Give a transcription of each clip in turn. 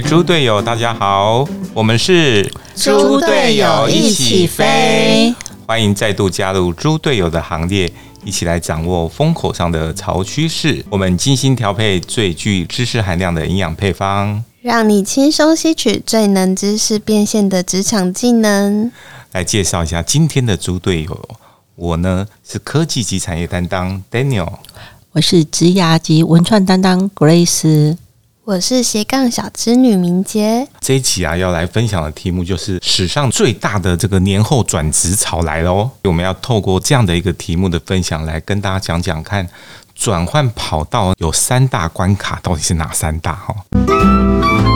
猪队友，大家好，我们是猪队友一起飞，欢迎再度加入猪队友的行列，一起来掌握风口上的潮趋势。我们精心调配最具知识含量的营养配方，让你轻松吸取最能知识变现的职场技能。来介绍一下今天的猪队友，我呢是科技及产业担当 Daniel，我是职涯及文创担当 Grace。我是斜杠小织女明杰。这一期啊，要来分享的题目就是史上最大的这个年后转职潮来了哦。我们要透过这样的一个题目的分享，来跟大家讲讲看，转换跑道有三大关卡，到底是哪三大？哈。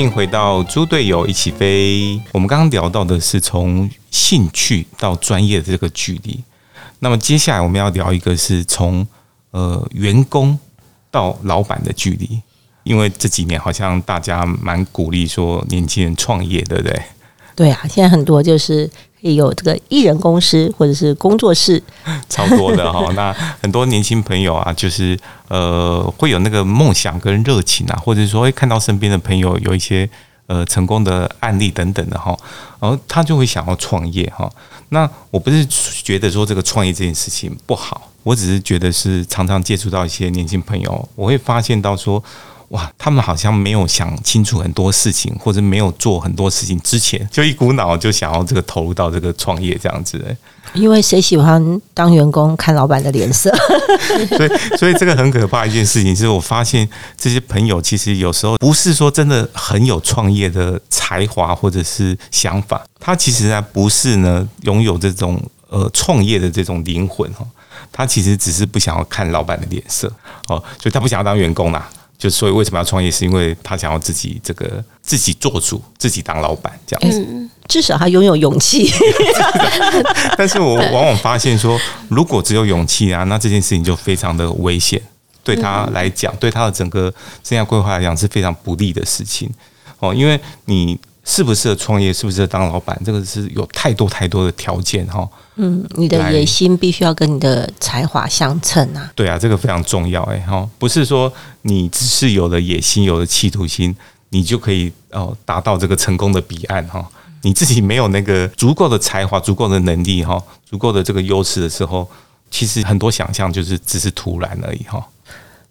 欢迎回到猪队友一起飞。我们刚刚聊到的是从兴趣到专业的这个距离。那么接下来我们要聊一个是从呃员工到老板的距离。因为这几年好像大家蛮鼓励说年轻人创业，对不对？对啊，现在很多就是可以有这个艺人公司或者是工作室，超多的哈。那很多年轻朋友啊，就是呃会有那个梦想跟热情啊，或者说会看到身边的朋友有一些呃成功的案例等等的哈，然后他就会想要创业哈。那我不是觉得说这个创业这件事情不好，我只是觉得是常常接触到一些年轻朋友，我会发现到说。哇，他们好像没有想清楚很多事情，或者没有做很多事情之前，就一股脑就想要这个投入到这个创业这样子。因为谁喜欢当员工看老板的脸色？所以，所以这个很可怕一件事情是我发现这些朋友其实有时候不是说真的很有创业的才华或者是想法，他其实呢不是呢拥有这种呃创业的这种灵魂哈，他其实只是不想要看老板的脸色哦，所以他不想要当员工啦。就所以为什么要创业？是因为他想要自己这个自己做主，自己当老板这样子。至少他拥有勇气。但是我往往发现说，如果只有勇气啊，那这件事情就非常的危险，对他来讲，对他的整个生涯规划来讲是非常不利的事情哦。因为你适不适合创业，适不适合当老板，这个是有太多太多的条件哈。嗯，你的野心必须要跟你的才华相称啊！对啊，这个非常重要哎哈，不是说你只是有了野心、有了企图心，你就可以哦达到这个成功的彼岸哈。你自己没有那个足够的才华、足够的能力哈、足够的这个优势的时候，其实很多想象就是只是突然而已哈。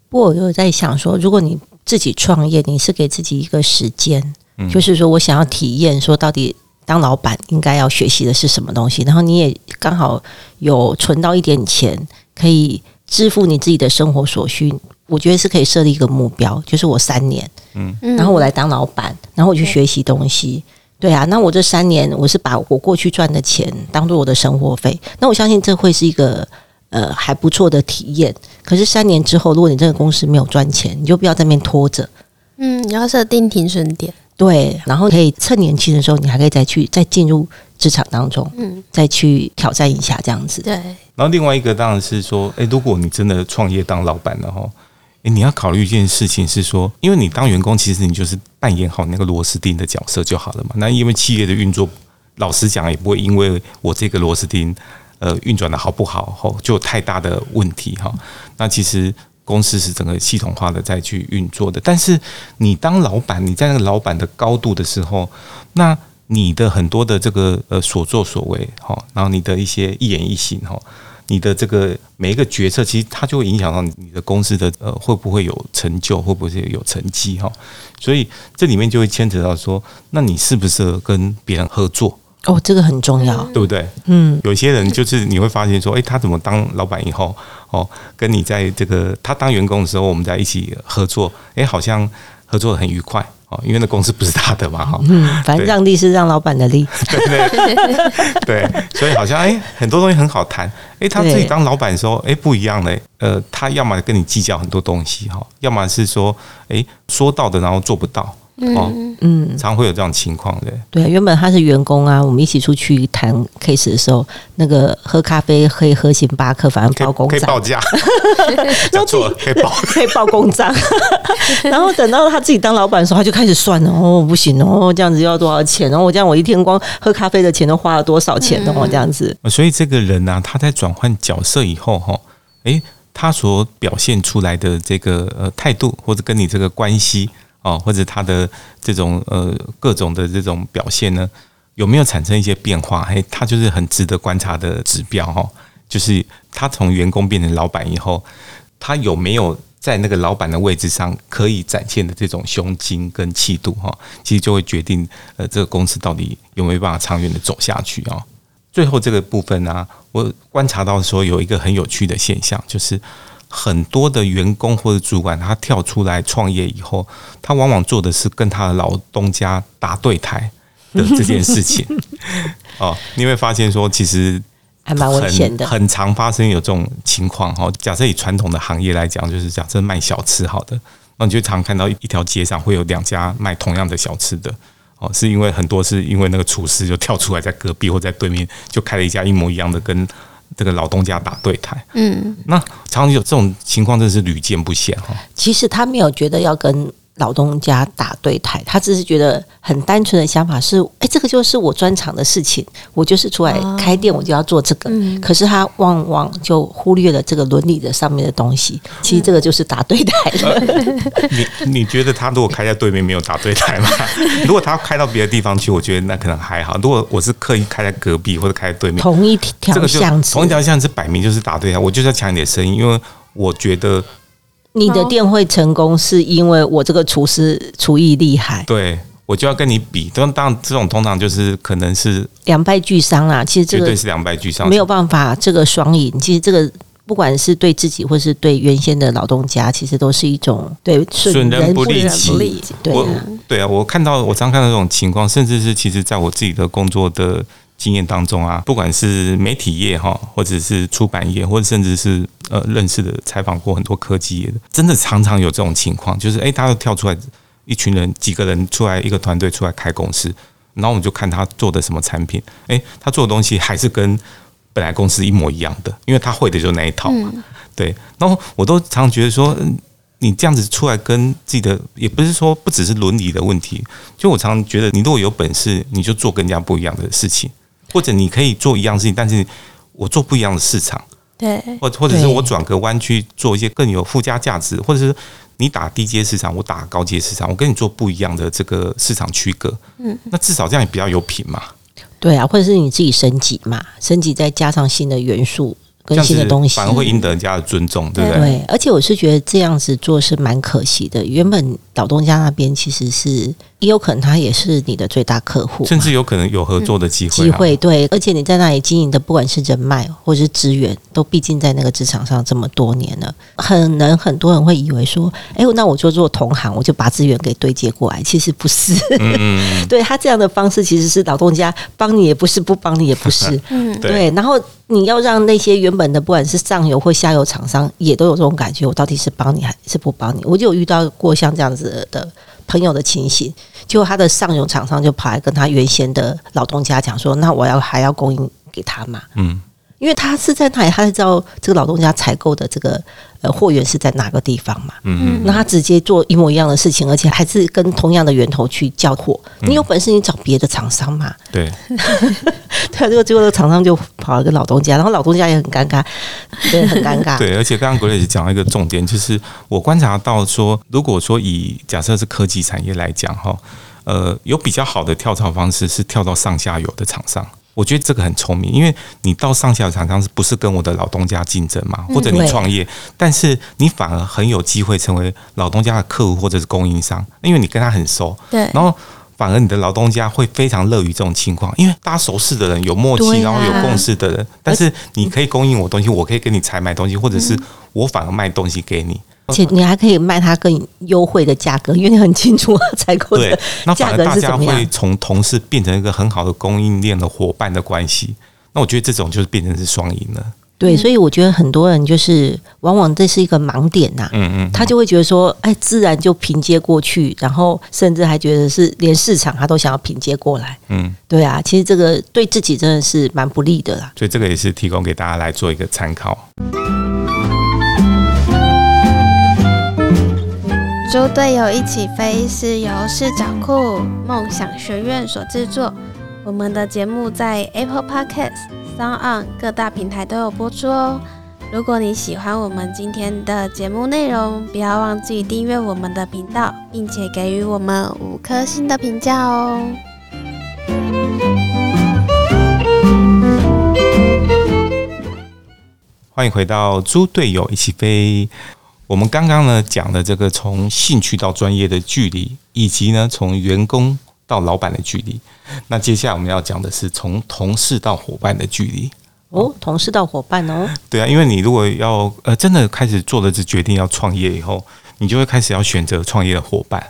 不过我就在想说，如果你自己创业，你是给自己一个时间，就是说我想要体验，说到底。当老板应该要学习的是什么东西？然后你也刚好有存到一点钱，可以支付你自己的生活所需。我觉得是可以设立一个目标，就是我三年，嗯，然后我来当老板，然后我去学习东西。对啊，那我这三年我是把我过去赚的钱当做我的生活费。那我相信这会是一个呃还不错的体验。可是三年之后，如果你这个公司没有赚钱，你就不要在那边拖着。嗯，你要设定停损点。对，然后可以趁年轻的时候，你还可以再去再进入职场当中，嗯，再去挑战一下这样子。对。然后另外一个当然是说，哎，如果你真的创业当老板了哈，哎，你要考虑一件事情是说，因为你当员工，其实你就是扮演好那个螺丝钉的角色就好了嘛。那因为企业的运作，老实讲也不会因为我这个螺丝钉呃运转的好不好，吼就有太大的问题哈。那其实。公司是整个系统化的再去运作的，但是你当老板，你在那个老板的高度的时候，那你的很多的这个呃所作所为哈，然后你的一些一言一行哈，你的这个每一个决策，其实它就会影响到你的公司的呃会不会有成就，会不会有成绩哈，所以这里面就会牵扯到说，那你适不适合跟别人合作？哦，这个很重要，对不对？嗯，有些人就是你会发现说，哎，他怎么当老板以后，哦，跟你在这个他当员工的时候，我们在一起合作，哎，好像合作的很愉快哦，因为那公司不是他的嘛，哈，嗯，反正让利是让老板的利，对。对。对，所以好像哎，很多东西很好谈，哎，他自己当老板的时候，哎，不一样嘞，呃，他要么跟你计较很多东西哈，要么是说，哎，说到的然后做不到。哦，嗯，常会有这样情况的。对，原本他是员工啊，我们一起出去谈 case 的时候，那个喝咖啡可以喝星巴克，反正可以报公账可以报，价，讲错了，可以报。可以报公账。然后等到他自己当老板的时候，他就开始算了，哦，不行哦，这样子要多少钱？然后我这样我一天光喝咖啡的钱都花了多少钱哦？这样子，所以这个人呢、他在转换角色以后，哈，诶，他所表现出来的这个呃态度，或者跟你这个关系哦，或者他的这种呃各种的这种表现呢，有没有产生一些变化？嘿，他就是很值得观察的指标哈。就是他从员工变成老板以后，他有没有在那个老板的位置上可以展现的这种胸襟跟气度哈，其实就会决定呃这个公司到底有没有办法长远的走下去啊。最后这个部分呢、我观察到说有一个很有趣的现象，就是很多的员工或者主管他跳出来创业以后，他往往做的是跟他的老东家打对台的这件事情。哦，你会发现说，其实还蛮危险的。很很常发生有这种情况哈。假设以传统的行业来讲，就是假设卖小吃好的，那你就常看到一条街上会有两家卖同样的小吃的。哦，是因为很多是因为那个厨师就跳出来，在隔壁或在对面就开了一家一模一样的，跟这个老东家打对台。嗯，那常常有这种情况，真的是屡见不鲜哈。其实他没有觉得要跟老东家打对台，他只是觉得很单纯的想法是：哎，这个就是我专长的事情，我就是出来开店，我就要做这个。可是他往往就忽略了这个伦理的上面的东西。其实这个就是打对台了。你你觉得他如果开在对面没有打对台吗？如果他开到别的地方去，我觉得那可能还好。如果我是刻意开在隔壁或者开在对面，同一条这个就巷子，同一条巷子摆明就是打对台，我就是要抢你的生意，因为我觉得你的店会成功，是因为我这个厨师厨艺厉害，对我就要跟你比。当当然，这种通常就是可能是两败俱伤啦。其实这个绝对是两败俱伤，没有办法，这个双赢。其实这个不管是对自己或是对原先的劳动家，其实都是一种对损人不利己利。对对啊，我看到我常看到这种情况，甚至是其实在我自己的工作的经验当中啊，不管是媒体业哈，或者是出版业，或者甚至是呃认识的采访过很多科技业的，真的常常有这种情况，就是诶，他要跳出来一群人几个人出来一个团队出来开公司，然后我们就看他做的什么产品，诶，他做的东西还是跟本来公司一模一样的，因为他会的就是那一套嘛。对，然后我都常常觉得说，嗯你这样子出来跟自己的，也不是说不只是伦理的问题，就我常常觉得，你如果有本事，你就做跟人家不一样的事情，或者你可以做一样事情，但是我做不一样的市场，对，或或者是我转个弯去做一些更有附加价值，或者是你打低阶市场，我打高阶市场，我跟你做不一样的这个市场区隔，嗯，那至少这样也比较有品嘛，对啊，或者是你自己升级嘛，升级再加上新的元素跟新的东西，反而会赢得人家的尊重，对不对？对，而且我是觉得这样子做是蛮可惜的。原本老东家那边其实是也有可能他也是你的最大客户，甚至有可能有合作的机会、啊，机会对，而且你在那里经营的不管是人脉或者是资源，都毕竟在那个职场上这么多年了，很能很多人会以为说，哎，那我就做同行，我就把资源给对接过来，其实不是。嗯，对他这样的方式其实是老东家帮你也不是，不帮你也不是。嗯，对对，然后你要让那些原本的不管是上游或下游厂商也都有这种感觉，我到底是帮你还是不帮你？我就有遇到过像这样子的朋友的情形，结果他的上游厂商就跑来跟他原先的老东家讲说，那我要还要供应给他嘛？嗯，因为他是在那里，他才知道这个老东家采购的这个呃货源是在哪个地方嘛。嗯那他直接做一模一样的事情，而且还是跟同样的源头去交货。你有本事你找别的厂商嘛？对，对啊，结果结果这个厂商就跑了个老东家，然后老东家也很尴尬，对，很尴尬。对，而且刚刚 Grace 讲了一个重点，就是我观察到说，如果说以假设是科技产业来讲哈，呃，有比较好的跳槽方式是跳到上下游的厂商。我觉得这个很聪明，因为你到上下游厂商是不是跟我的老东家竞争嘛？或者你创业，但是你反而很有机会成为老东家的客户或者是供应商，因为你跟他很熟，对，然后反而你的老东家会非常乐于这种情况，因为大家熟识的人有默契，啊然后有共识的人，但是你可以供应我东西，我可以给你采买东西，或者是我反而卖东西给你。而 且你还可以卖它更优惠的价格，因为你很清楚他 采购的，价格而大家是怎么样。会从同事变成一个很好的供应链的伙伴的关系。那我觉得这种就是变成是双赢了。对，所以我觉得很多人就是往往这是一个盲点呐、嗯嗯，他就会觉得说，哎，自然就凭借过去，然后甚至还觉得是连市场他都想要凭借过来。嗯，对啊，其实这个对自己真的是蛮不利的啦。所以这个也是提供给大家来做一个参考。猪队友一起飞是由视角库梦想学院所制作。我们的节目在 Apple Podcast、Sound 各大平台都有播出哦。如果你喜欢我们今天的节目内容，不要忘记订阅我们的频道，并且给予我们五颗星的评价哦。欢迎回到猪队友一起飞。我们刚刚呢讲的这个从兴趣到专业的距离，以及呢从员工到老板的距离。那接下来我们要讲的是从同事到伙伴的距离。哦，同事到伙伴哦，对啊，因为你如果要呃真的开始做了这决定要创业以后，你就会开始要选择创业的伙伴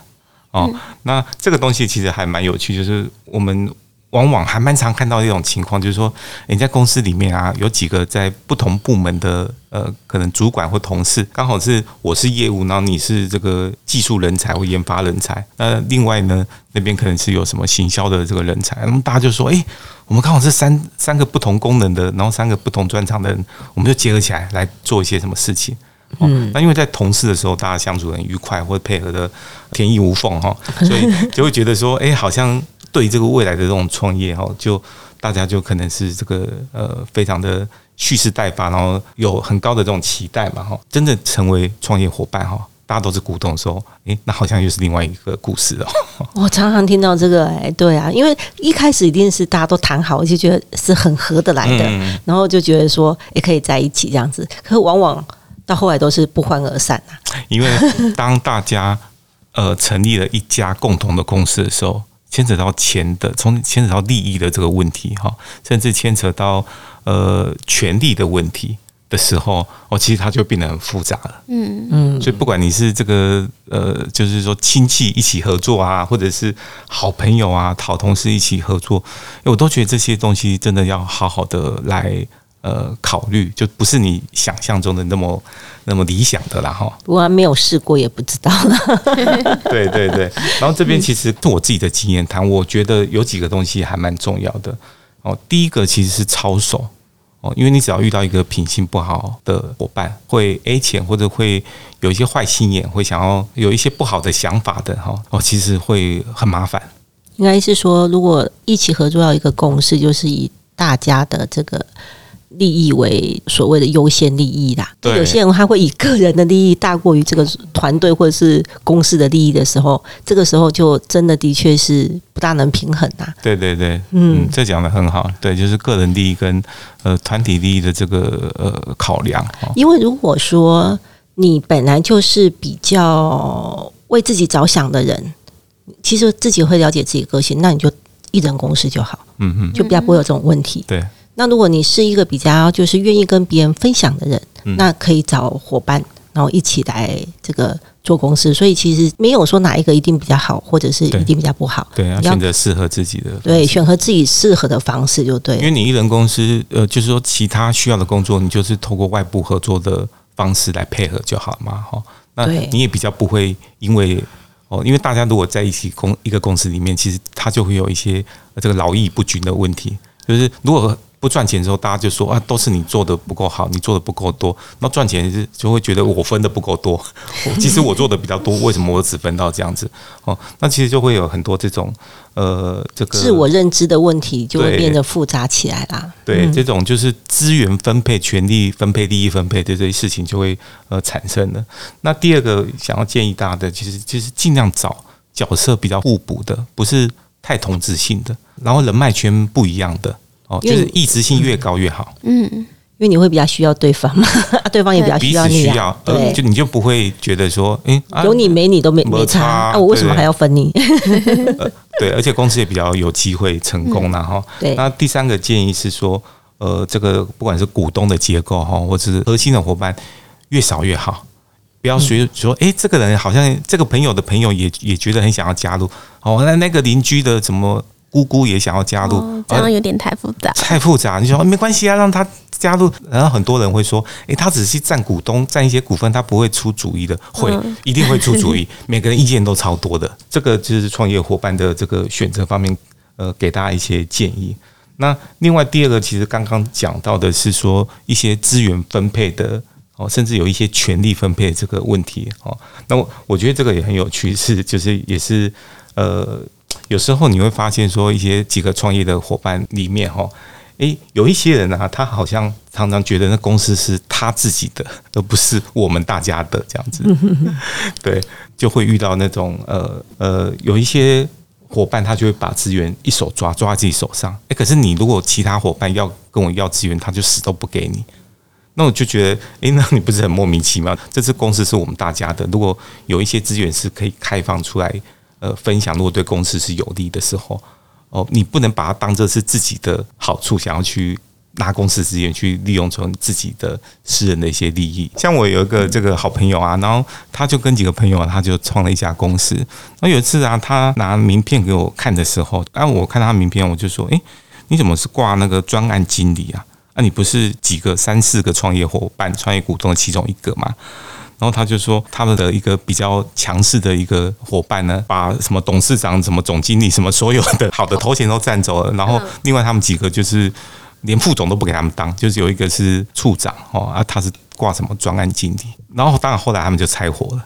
哦。那这个东西其实还蛮有趣，就是我们往往还蛮常看到一种情况，就是说，人家公司里面啊有几个在不同部门的呃可能主管或同事，刚好是我是业务，然后你是这个技术人才或研发人才，那另外呢那边可能是有什么行销的这个人才，那么大家就说，诶，我们刚好是三三个不同功能的，然后三个不同专长的人，我们就结合起来来做一些什么事情。嗯，那因为在同事的时候，大家相处很愉快，或者配合的天衣无缝哈，所以就会觉得说，哎、好像对这个未来的这种创业哈，就大家就可能是这个呃非常的蓄势待发，然后有很高的这种期待嘛哈，真的成为创业伙伴哈。大家都是股东的时候，诶，那好像又是另外一个故事哦。我常常听到这个，哎，对啊，因为一开始一定是大家都谈好，就觉得是很合得来的，嗯然后就觉得说也可以在一起这样子，可是往往到后来都是不欢而散啊。因为当大家呃成立了一家共同的公司的时候，牵扯到钱的，从牵扯到利益的这个问题哈，甚至牵扯到呃权利的问题的时候，哦，其实它就变得很复杂了。嗯，嗯，所以不管你是这个呃，就是说亲戚一起合作啊，或者是好朋友啊、好同事一起合作，我都觉得这些东西真的要好好的来呃考虑，就不是你想象中的那么那么理想的啦哈。我还没有试过也不知道了。对对对，然后这边其实就我自己的经验谈，我觉得有几个东西还蛮重要的哦。第一个其实是操守哦，因为你只要遇到一个品性不好的伙伴，会 A 钱或者会有一些坏心眼，会想要有一些不好的想法的哈哦，其实会很麻烦。应该是说，如果一起合作到一个共识，就是以大家的这个利益为所谓的优先利益啦。对有些人他会以个人的利益大过于这个团队或者是公司的利益的时候，这个时候就真的的确是不大能平衡啊。对对对，嗯嗯，这讲的很好，对，就是个人利益跟呃团体利益的这个呃考量哦。因为如果说你本来就是比较为自己着想的人，其实自己会了解自己的个性，那你就一人公司就好，嗯嗯，就比较不会有这种问题。对，那如果你是一个比较就是愿意跟别人分享的人，嗯那可以找伙伴，然后一起来这个做公司。所以其实没有说哪一个一定比较好，或者是一定比较不好。对，要选择适合自己的。对，选择自己适合的方式就对。因为你一人公司，呃，就是说其他需要的工作，你就是透过外部合作的方式来配合就好嘛，哈。那你也比较不会因为哦，因为大家如果在一起公一个公司里面，其实它就会有一些呃这个劳逸不均的问题，就是如果不赚钱的时候，大家就说啊，都是你做的不够好，你做的不够多。那赚钱是就会觉得我分的不够多，其实我做的比较多，为什么我只分到这样子？哦，那其实就会有很多这种呃这个自我认知的问题就会变得复杂起来啦。对，嗯这种就是资源分配、权力分配、利益分配的这些事情就会呃产生了。那第二个想要建议大家的，其实就是尽量找角色比较互补的，不是太同质性的，然后人脉圈不一样的哦，就是异质性越高越好，嗯，因为你会比较需要对方嘛，对方也比较需要你啊需要。，就，你就不会觉得说，诶，啊有你没你都没差那啊，我为什么还要分你？对，而且公司也比较有机会成功然后、对。那第三个建议是说，呃，这个不管是股东的结构哈，或者是核心的伙伴，越少越好。不要随说，诶，这个人好像这个朋友的朋友也也觉得很想要加入，哦，那那个邻居的怎么姑姑也想要加入，哦，这样有点太复杂。太复杂。你说没关系啊，让他加入。然后很多人会说，诶，他只是占股东，占一些股份，他不会出主意的，会嗯一定会出主意。每个人意见都超多的，这个就是创业伙伴的这个选择方面，呃，给大家一些建议。那另外第二个，其实刚刚讲到的是说一些资源分配的哦，甚至有一些权力分配这个问题哦。那我我觉得这个也很有趣，是就是也是呃，有时候你会发现说一些几个创业的伙伴里面哈。诶，有一些人啊，他好像常常觉得那公司是他自己的，而不是我们大家的这样子。对，就会遇到那种呃呃，有一些伙伴他就会把资源一手抓抓在自己手上。诶，可是你如果其他伙伴要跟我要资源，他就死都不给你。那我就觉得，诶，那你不是很莫名其妙？这次公司是我们大家的，如果有一些资源是可以开放出来，呃，分享，如果对公司是有利的时候。哦，你不能把它当做是自己的好处，想要去拿公司资源去利用成自己的私人的一些利益。像我有一个这个好朋友啊，然后他就跟几个朋友啊，他就创了一家公司。那有一次啊，他拿名片给我看的时候，啊，我看他名片，我就说：“诶，你怎么是挂那个专案经理啊？啊，你不是几个三四个创业伙伴、创业股东的其中一个吗？”然后他就说，他们的一个比较强势的一个伙伴呢，把什么董事长、什么总经理、什么所有的好的头衔都占走了。然后另外他们几个就是连副总都不给他们当，就是有一个是处长哦啊，他是挂什么专案经理。然后当然后来他们就拆伙了。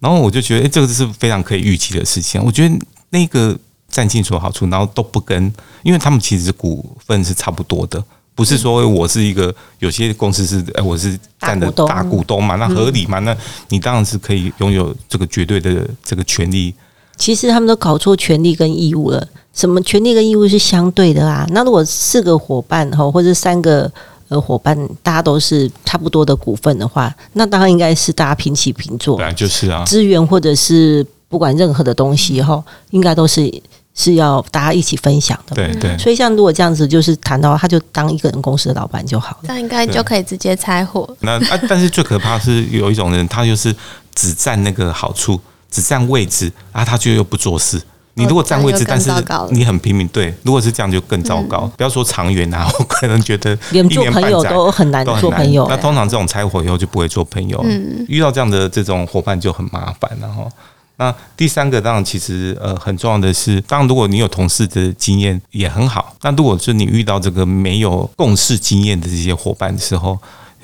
然后我就觉得，哎，这个是非常可以预期的事情。我觉得那个占尽所有好处，然后都不跟，因为他们其实股份是差不多的。不是说我是一个有些公司是哎我是占的大股东嘛，那合理嘛？那你当然是可以拥有这个绝对的这个权利。其实他们都搞错权利跟义务了。什么权利跟义务是相对的啊？那如果四个伙伴哈，或者三个呃伙伴，大家都是差不多的股份的话，那当然应该是大家平起平坐。对，就是啊，资源或者是不管任何的东西哈，应该都是。是要大家一起分享的，对对。所以像如果这样子，就是谈到他就当一个人公司的老板就好了，这样应该就可以直接拆伙。那啊，但是最可怕是有一种人，他就是只占那个好处，只占位置啊，他就又不做事。你如果占位置，但是你很拼命，对，如果是这样就更糟糕。不要说长远啊，我可能觉得连做朋友都很难做朋友。那通常这种拆伙以后就不会做朋友，嗯遇到这样的这种伙伴就很麻烦了哈。那第三个当然其实呃很重要的是，当然如果你有同事的经验也很好。那如果是你遇到这个没有共事经验的这些伙伴的时候，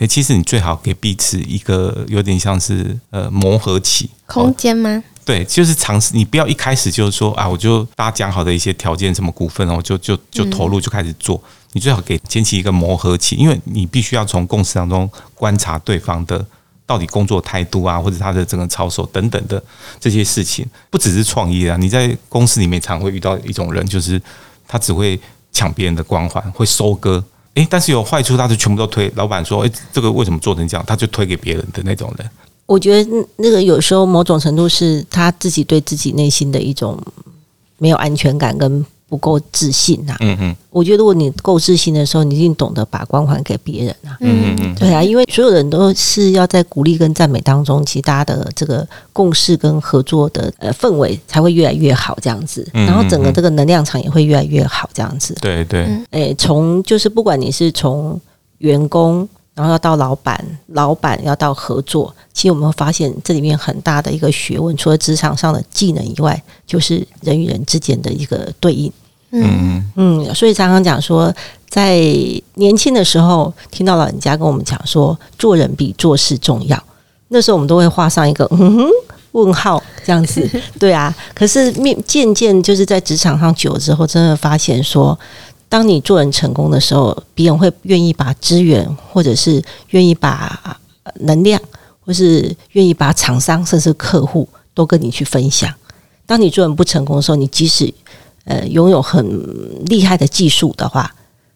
其实你最好给彼此一个有点像是呃磨合期空间吗？对，就是尝试。你不要一开始就是说啊，我就大家讲好的一些条件，什么股份哦，就就就投入就开始做。你最好给前期一个磨合期，因为你必须要从共识当中观察对方的。到底工作态度啊，或者他的整个操守等等的这些事情，不只是创业啊。你在公司里面常会遇到一种人，就是他只会抢别人的光环，会收割。诶，但是有坏处，他就全部都推。老板说：“诶，这个为什么做成这样？”他就推给别人的那种人。我觉得那个有时候某种程度是他自己对自己内心的一种没有安全感跟。不够自信呐，嗯嗯，我觉得如果你够自信的时候，你一定懂得把光环给别人啊，嗯嗯，对啊，因为所有人都是要在鼓励跟赞美当中，其实大家的这个共识跟合作的呃氛围才会越来越好，这样子，然后整个这个能量场也会越来越好，这样子，对对，诶，从就是不管你是从员工。然后要到老板，老板要到合作。其实我们会发现这里面很大的一个学问，除了职场上的技能以外，就是人与人之间的一个对应。嗯嗯，所以常常讲说，在年轻的时候，听到老人家跟我们讲说，做人比做事重要。那时候我们都会画上一个嗯哼问号这样子。对啊，可是面渐渐就是在职场上久了之后，真的发现说。当你做人成功的时候，别人会愿意把资源，或者是愿意把能量，或是愿意把厂商，甚至客户都跟你去分享。当你做人不成功的时候，你即使呃拥有很厉害的技术的话，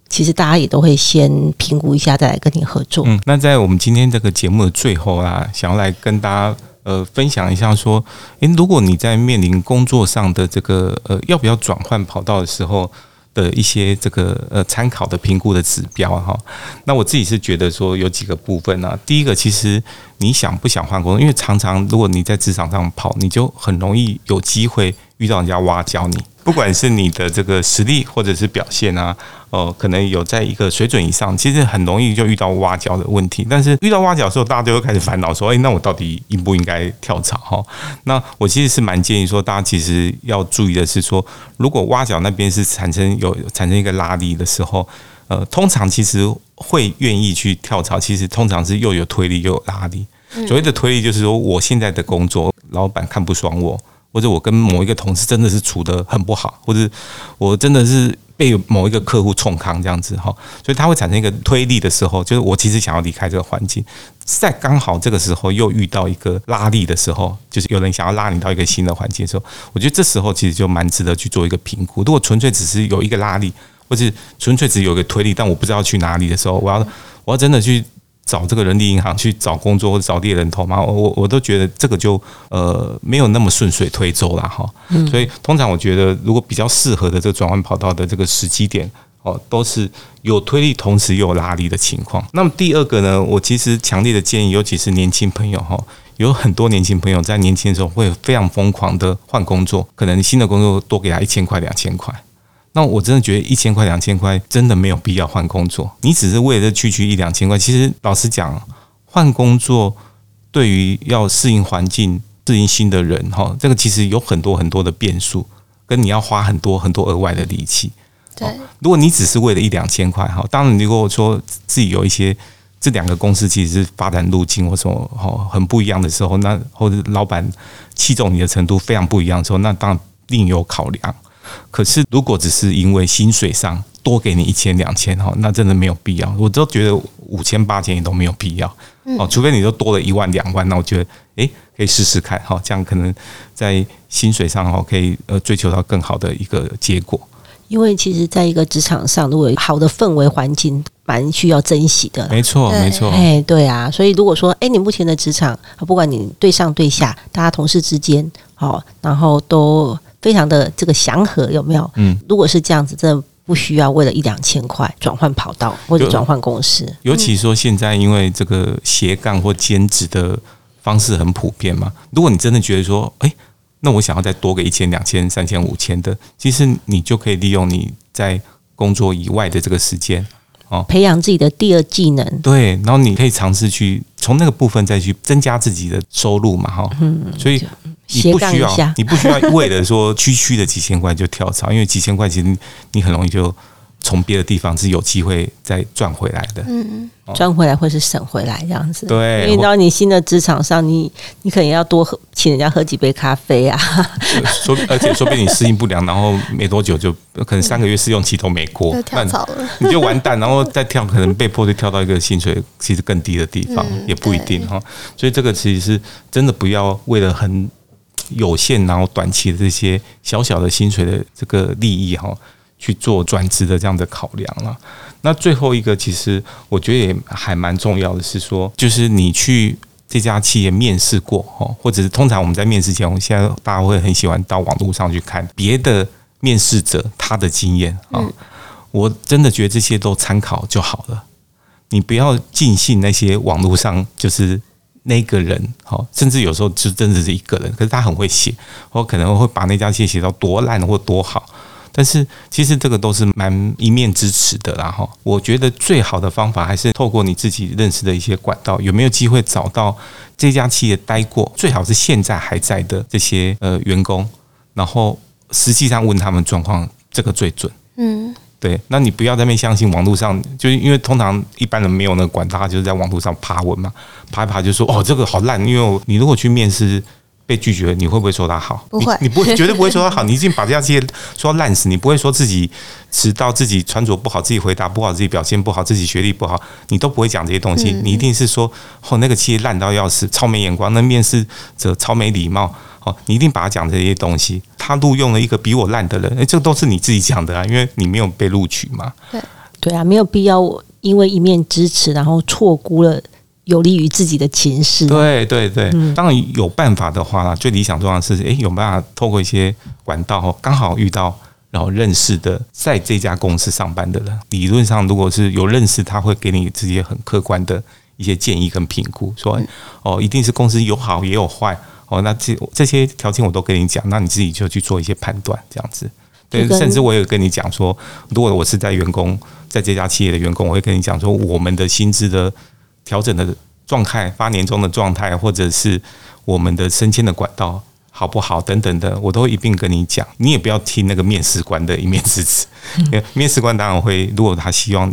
其实大家也都会先评估一下，再来跟你合作。嗯，那在我们今天这个节目的最后啊，想要来跟大家呃分享一下，说，诶，如果你在面临工作上的这个呃要不要转换跑道的时候。的一些这个呃参考的评估的指标哈，那我自己是觉得说有几个部分呢。第一个，其实你想不想换工作？因为常常如果你在职场上跑，你就很容易有机会遇到人家挖角你不管是你的这个实力或者是表现啊，呃，可能有在一个水准以上，其实很容易就遇到挖角的问题。但是遇到挖角的时候，大家就会开始烦恼说：“哎，那我到底应不应该跳槽？”哈，那我其实是蛮建议说，大家其实要注意的是说，如果挖角那边是产生有产生一个拉力的时候，呃，通常其实会愿意去跳槽，其实通常是又有推力又有拉力。所谓的推力就是说，我现在的工作老板看不爽我。或者我跟某一个同事真的是处得很不好，或者我真的是被某一个客户冲康这样子哈，所以他会产生一个推力的时候，就是我其实想要离开这个环境，在刚好这个时候又遇到一个拉力的时候，就是有人想要拉你到一个新的环境的时候，我觉得这时候其实就蛮值得去做一个评估。如果纯粹只是有一个拉力，或是纯粹只有一个推力，但我不知道去哪里的时候，我要我要真的去。找这个人力银行去找工作或者找猎人头嘛，我我都觉得这个就呃没有那么顺水推舟了哈。所以通常我觉得，如果比较适合的这个转换跑道的这个时机点哦，都是有推力同时又有拉力的情况。那么第二个呢，我其实强烈的建议，尤其是年轻朋友哈，有很多年轻朋友在年轻的时候会非常疯狂的换工作，可能新的工作多给他一千块两千块。那我真的觉得一千块两千块真的没有必要换工作。你只是为了区区一两千块，其实老实讲，换工作对于要适应环境、适应新的人哈，这个其实有很多很多的变数，跟你要花很多很多额外的力气。对，如果你只是为了一两千块哈，当然如果说自己有一些这两个公司其实是发展路径或什么哈很不一样的时候，那或者老板器重你的程度非常不一样的时候，那当然另有考量。可是，如果只是因为薪水上多给你一千两千哈，那真的没有必要。我都觉得五千八千也都没有必要哦，除非你都多了一万两万，那我觉得诶可以试试看哈，这样可能在薪水上哈可以呃追求到更好的一个结果。因为其实，在一个职场上，如果好的氛围环境，蛮需要珍惜的。没错，没错。哎，对啊，所以如果说，哎，你目前的职场，不管你对上对下，大家同事之间，好，然后都。非常的这个祥和有没有？嗯，如果是这样子，真的不需要为了一两千块转换跑道或者转换公司。尤其说现在因为这个斜杠或兼职的方式很普遍嘛，如果你真的觉得说，哎，那我想要再多个一千、两千、三千、五千的，其实你就可以利用你在工作以外的这个时间哦，培养自己的第二技能。对，然后你可以尝试去从那个部分再去增加自己的收入嘛，哈。嗯，所以。你不需要，你不需要为了说区区的几千块就跳槽，因为几千块其实你很容易就从别的地方是有机会再赚回来的。嗯嗯，赚回来或是省回来这样子。对，因为到你新的职场上，你你可能要多喝，请人家喝几杯咖啡啊。说，而且说不定你适应不良，然后没多久就可能三个月试用期都没过，跳槽了，你就完蛋，然后再跳，可能被迫就跳到一个薪水其实更低的地方，也不一定哈。所以这个其实是真的不要为了很。有限，然后短期的这些小小的薪水的这个利益哈，去做转职的这样的考量了。那最后一个，其实我觉得也还蛮重要的是说，就是你去这家企业面试过哈，或者是通常我们在面试前，我们现在大家会很喜欢到网络上去看别的面试者他的经验啊。我真的觉得这些都参考就好了，你不要尽信那些网络上就是。那个人，好，甚至有时候就真的是一个人，可是他很会写，或可能会把那家企业写到多烂或多好，但是其实这个都是蛮一面之词的啦，哈。我觉得最好的方法还是透过你自己认识的一些管道，有没有机会找到这家企业待过，最好是现在还在的这些呃员工，然后实际上问他们状况，这个最准。嗯。对，那你不要在那边相信网络上，就是因为通常一般人没有那个管道，就是在网络上爬文嘛，爬一爬就说哦这个好烂，因为你如果去面试被拒绝，你会不会说他好？不会，你不会 绝对不会说他好，你已经把这家企业说烂死，你不会说自己迟到、自己穿着不好、自己回答不好、自己表现不好、自己学历不好，你都不会讲这些东西，你一定是说哦那个企业烂到要死，超没眼光，那面试者超没礼貌。哦，你一定把他讲这些东西。他录用了一个比我烂的人，哎，这个都是你自己讲的啊，因为你没有被录取嘛。对，对啊，没有必要因为一面之词，然后错估了有利于自己的情势。对对对，当然有办法的话，最理想状况是，哎，有办法透过一些管道，刚好遇到然后认识的在这家公司上班的人，理论上如果是有认识，他会给你这些很客观的一些建议跟评估，说哦，一定是公司有好也有坏。哦，那这这些条件我都跟你讲，那你自己就去做一些判断，这样子。对，甚至我有跟你讲说，如果我是在员工，在这家企业的员工，我会跟你讲说，我们的薪资的调整的状态、发年终的状态，或者是我们的升迁的管道好不好等等的，我都会一并跟你讲。你也不要听那个面试官的一面之词，因为面试官当然会，如果他希望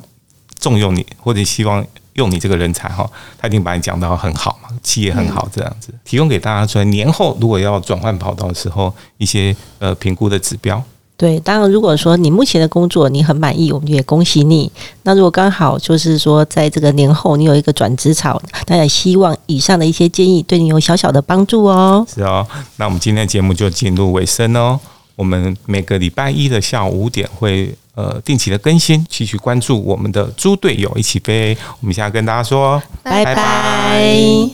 重用你，或者希望用你这个人才哈，他一定把你讲到很好嘛，企业很好这样子，提供给大家出来。年后如果要转换跑道的时候，一些呃评估的指标。对，当然，如果说你目前的工作你很满意，我们也恭喜你。那如果刚好就是说，在这个年后你有一个转职潮，那也希望以上的一些建议对你有小小的帮助哦。是哦，那我们今天的节目就进入尾声哦。我们每个礼拜一的下午五点会呃定期的更新继续关注我们的猪队友一起飞。我们现在跟大家说。拜拜。